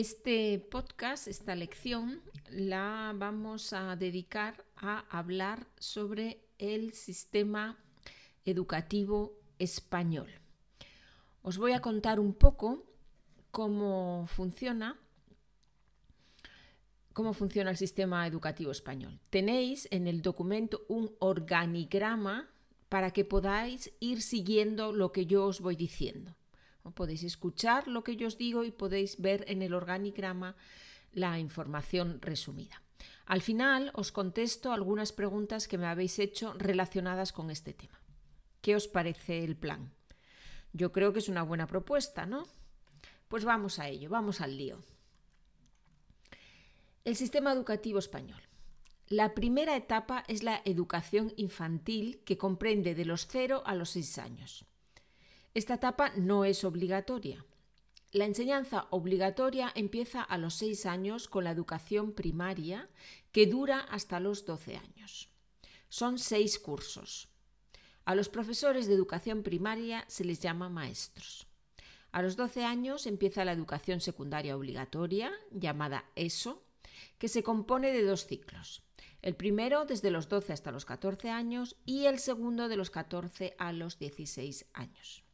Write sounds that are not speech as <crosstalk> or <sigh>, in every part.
Este podcast, esta lección, la vamos a dedicar a hablar sobre el sistema educativo español. Os voy a contar un poco cómo funciona cómo funciona el sistema educativo español. Tenéis en el documento un organigrama para que podáis ir siguiendo lo que yo os voy diciendo. Podéis escuchar lo que yo os digo y podéis ver en el organigrama la información resumida. Al final os contesto algunas preguntas que me habéis hecho relacionadas con este tema. ¿Qué os parece el plan? Yo creo que es una buena propuesta, ¿no? Pues vamos a ello, vamos al lío. El sistema educativo español. La primera etapa es la educación infantil que comprende de los 0 a los 6 años. Esta etapa no es obligatoria. La enseñanza obligatoria empieza a los 6 años con la educación primaria que dura hasta los 12 años. Son seis cursos. A los profesores de educación primaria se les llama maestros. A los 12 años empieza la educación secundaria obligatoria, llamada ESO, que se compone de dos ciclos. El primero desde los 12 hasta los 14 años y el segundo de los 14 a los 16 años.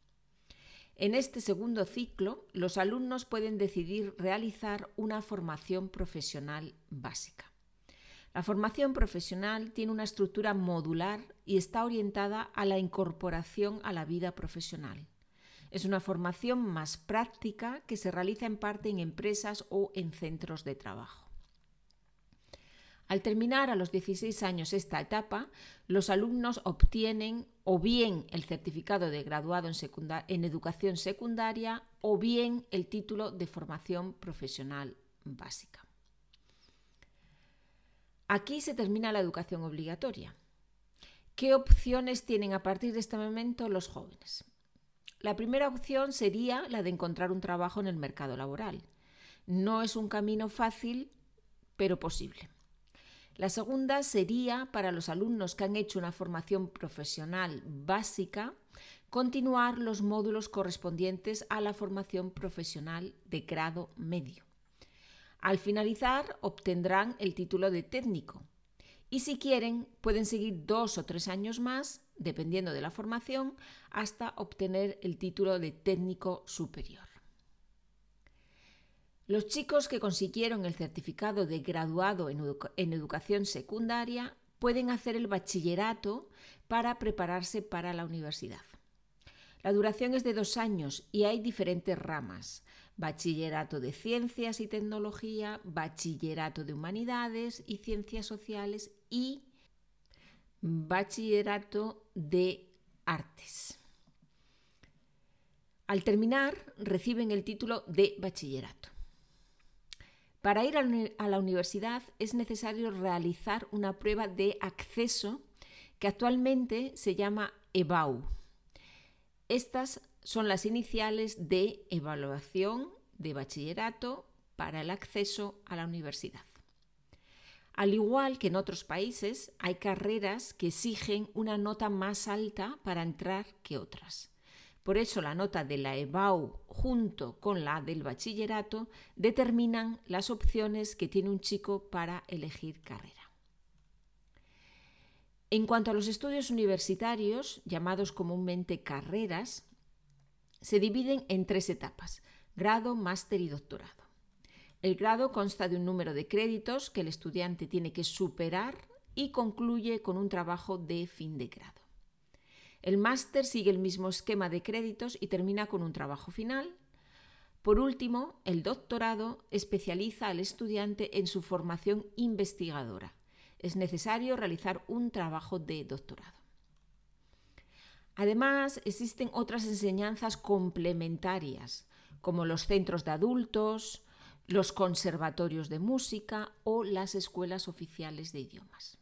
En este segundo ciclo, los alumnos pueden decidir realizar una formación profesional básica. La formación profesional tiene una estructura modular y está orientada a la incorporación a la vida profesional. Es una formación más práctica que se realiza en parte en empresas o en centros de trabajo. Al terminar a los 16 años esta etapa, los alumnos obtienen o bien el certificado de graduado en, educación secundaria o bien el título de formación profesional básica. Aquí se termina la educación obligatoria. ¿Qué opciones tienen a partir de este momento los jóvenes? La primera opción sería la de encontrar un trabajo en el mercado laboral. No es un camino fácil, pero posible. La segunda sería para los alumnos que han hecho una formación profesional básica, continuar los módulos correspondientes a la formación profesional de grado medio. Al finalizar obtendrán el título de técnico y si quieren pueden seguir dos o tres años más, dependiendo de la formación, hasta obtener el título de técnico superior. Los chicos que consiguieron el certificado de graduado en, educación secundaria pueden hacer el bachillerato para prepararse para la universidad. La duración es de dos años y hay diferentes ramas. Bachillerato de Ciencias y Tecnología, Bachillerato de Humanidades y Ciencias Sociales y Bachillerato de Artes. Al terminar, reciben el título de bachillerato. Para ir a la universidad es necesario realizar una prueba de acceso que actualmente se llama EBAU. Estas son las iniciales de evaluación de bachillerato para el acceso a la universidad. Al igual que en otros países, hay carreras que exigen una nota más alta para entrar que otras. Por eso la nota de la EBAU junto con la del bachillerato determinan las opciones que tiene un chico para elegir carrera. En cuanto a los estudios universitarios, llamados comúnmente carreras, se dividen en tres etapas, grado, máster y doctorado. El grado consta de un número de créditos que el estudiante tiene que superar y concluye con un trabajo de fin de grado. El máster sigue el mismo esquema de créditos y termina con un trabajo final. Por último, el doctorado especializa al estudiante en su formación investigadora. Es necesario realizar un trabajo de doctorado. Además, existen otras enseñanzas complementarias, como los centros de adultos, los conservatorios de música o las escuelas oficiales de idiomas.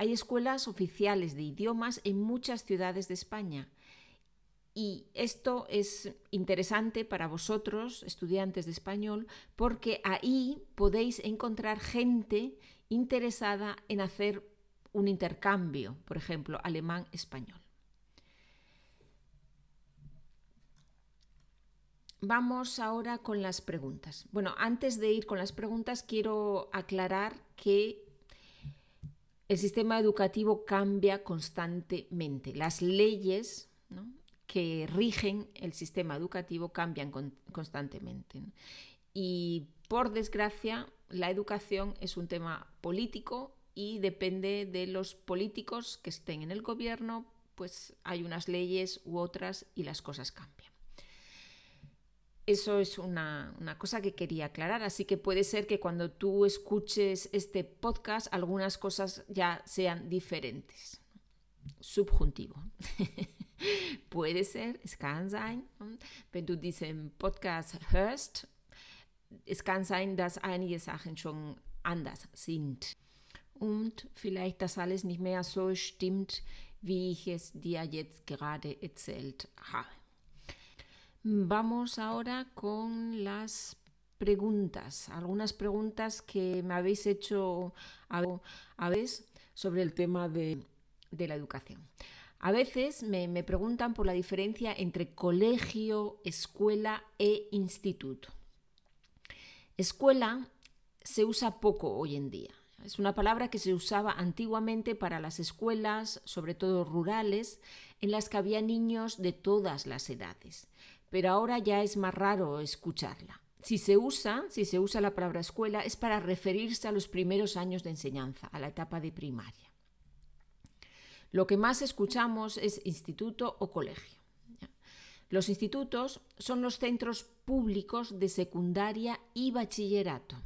Hay escuelas oficiales de idiomas en muchas ciudades de España. Y esto es interesante para vosotros, estudiantes de español, porque ahí podéis encontrar gente interesada en hacer un intercambio, por ejemplo, alemán-español. Vamos ahora con las preguntas. Bueno, antes de ir con las preguntas, quiero aclarar que el sistema educativo cambia constantemente. Las leyes que rigen el sistema educativo cambian constantemente. Y por desgracia, la educación es un tema político y depende de los políticos que estén en el gobierno, pues hay unas leyes u otras y las cosas cambian. Eso es una, cosa que quería aclarar, así que puede ser que cuando tú escuches este podcast algunas cosas ya sean diferentes. Subjuntivo. <laughs> puede ser, es kann sein, wenn du diesen Podcast hörst, es kann sein, dass einige Sachen schon anders sind. Und vielleicht das alles nicht mehr so stimmt, wie ich es dir jetzt gerade erzählt habe. Vamos ahora con las preguntas, algunas preguntas que me habéis hecho a veces sobre el tema de, la educación. A veces me, me, preguntan por la diferencia entre colegio, escuela e instituto. Escuela se usa poco hoy en día. Es una palabra que se usaba antiguamente para las escuelas, sobre todo rurales, en las que había niños de todas las edades pero ahora ya es más raro escucharla. Si se usa, si se usa la palabra escuela, es para referirse a los primeros años de enseñanza, a la etapa de primaria. Lo que más escuchamos es instituto o colegio. Los institutos son los centros públicos de secundaria y bachillerato.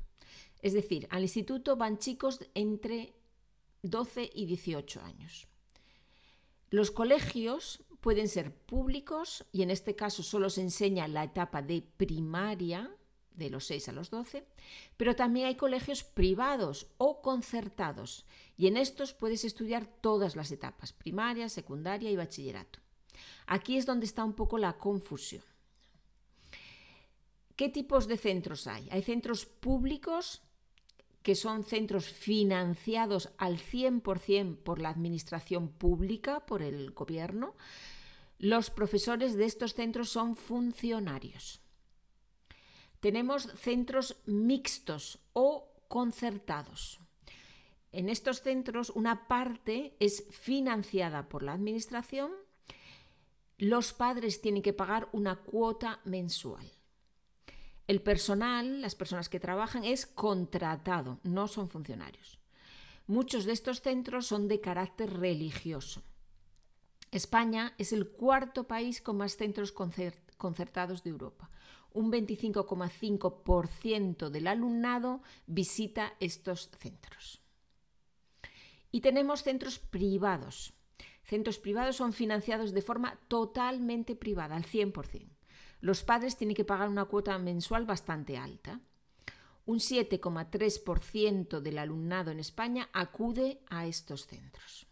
Es decir, al instituto van chicos entre 12 y 18 años. Los colegios pueden ser públicos y en este caso solo se enseña la etapa de primaria, de los 6 a los 12, pero también hay colegios privados o concertados y en estos puedes estudiar todas las etapas, primaria, secundaria y bachillerato. Aquí es donde está un poco la confusión. ¿Qué tipos de centros hay? Hay centros públicos que son centros financiados al 100% por la administración pública, por el gobierno, los profesores de estos centros son funcionarios. Tenemos centros mixtos o concertados. En estos centros una parte es financiada por la administración, los padres tienen que pagar una cuota mensual. El personal, las personas que trabajan, es contratado, no son funcionarios. Muchos de estos centros son de carácter religioso. España es el cuarto país con más centros concertados de Europa. Un 25,5% del alumnado visita estos centros. Y tenemos centros privados. Centros privados son financiados de forma totalmente privada, al 100% los padres tienen que pagar una cuota mensual bastante alta. Un 7,3% del alumnado en España acude a estos centros.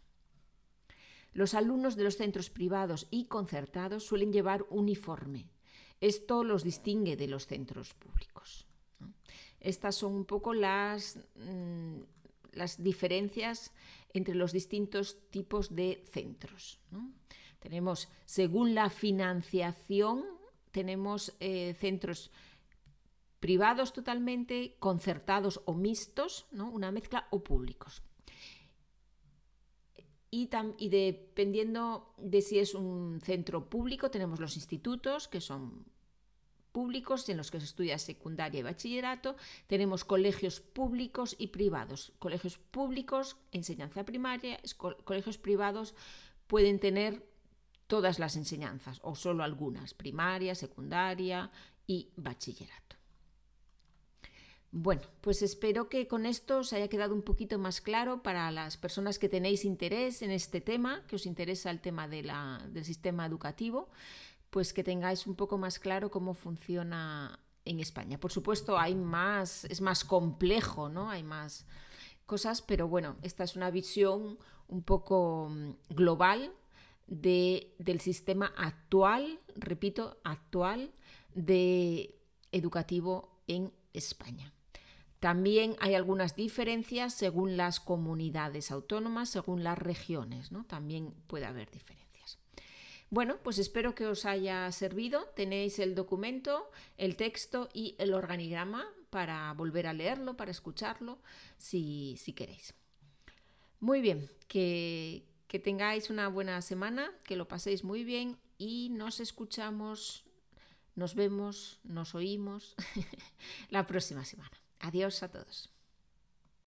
Los alumnos de los centros privados y concertados suelen llevar uniforme. Esto los distingue de los centros públicos. Estas son un poco las, mm, las diferencias entre los distintos tipos de centros. Tenemos, según la financiación tenemos eh, centros privados totalmente, concertados o mixtos, ¿no? una mezcla o públicos. Y, y, dependiendo de si es un centro público, tenemos los institutos, que son públicos en los que se estudia secundaria y bachillerato. Tenemos colegios públicos y privados. Colegios públicos, enseñanza primaria, colegios privados pueden tener todas las enseñanzas o solo algunas, primaria, secundaria y bachillerato. Bueno, pues espero que con esto os haya quedado un poquito más claro para las personas que tenéis interés en este tema, que os interesa el tema del sistema educativo, pues que tengáis un poco más claro cómo funciona en España. Por supuesto, hay más, es más complejo, ¿no? Hay más cosas, pero bueno, esta es una visión un poco mm, del sistema actual, repito, actual de educativo en España. También hay algunas diferencias según las comunidades autónomas, según las regiones, ¿no? También puede haber diferencias. Bueno, pues espero que os haya servido. Tenéis el documento, el texto y el organigrama para volver a leerlo, para escucharlo, si, si queréis. Muy bien, que, que tengáis una buena semana, que lo paséis muy bien y nos escuchamos, nos vemos, nos oímos <laughs> la próxima semana. Adiós a todos.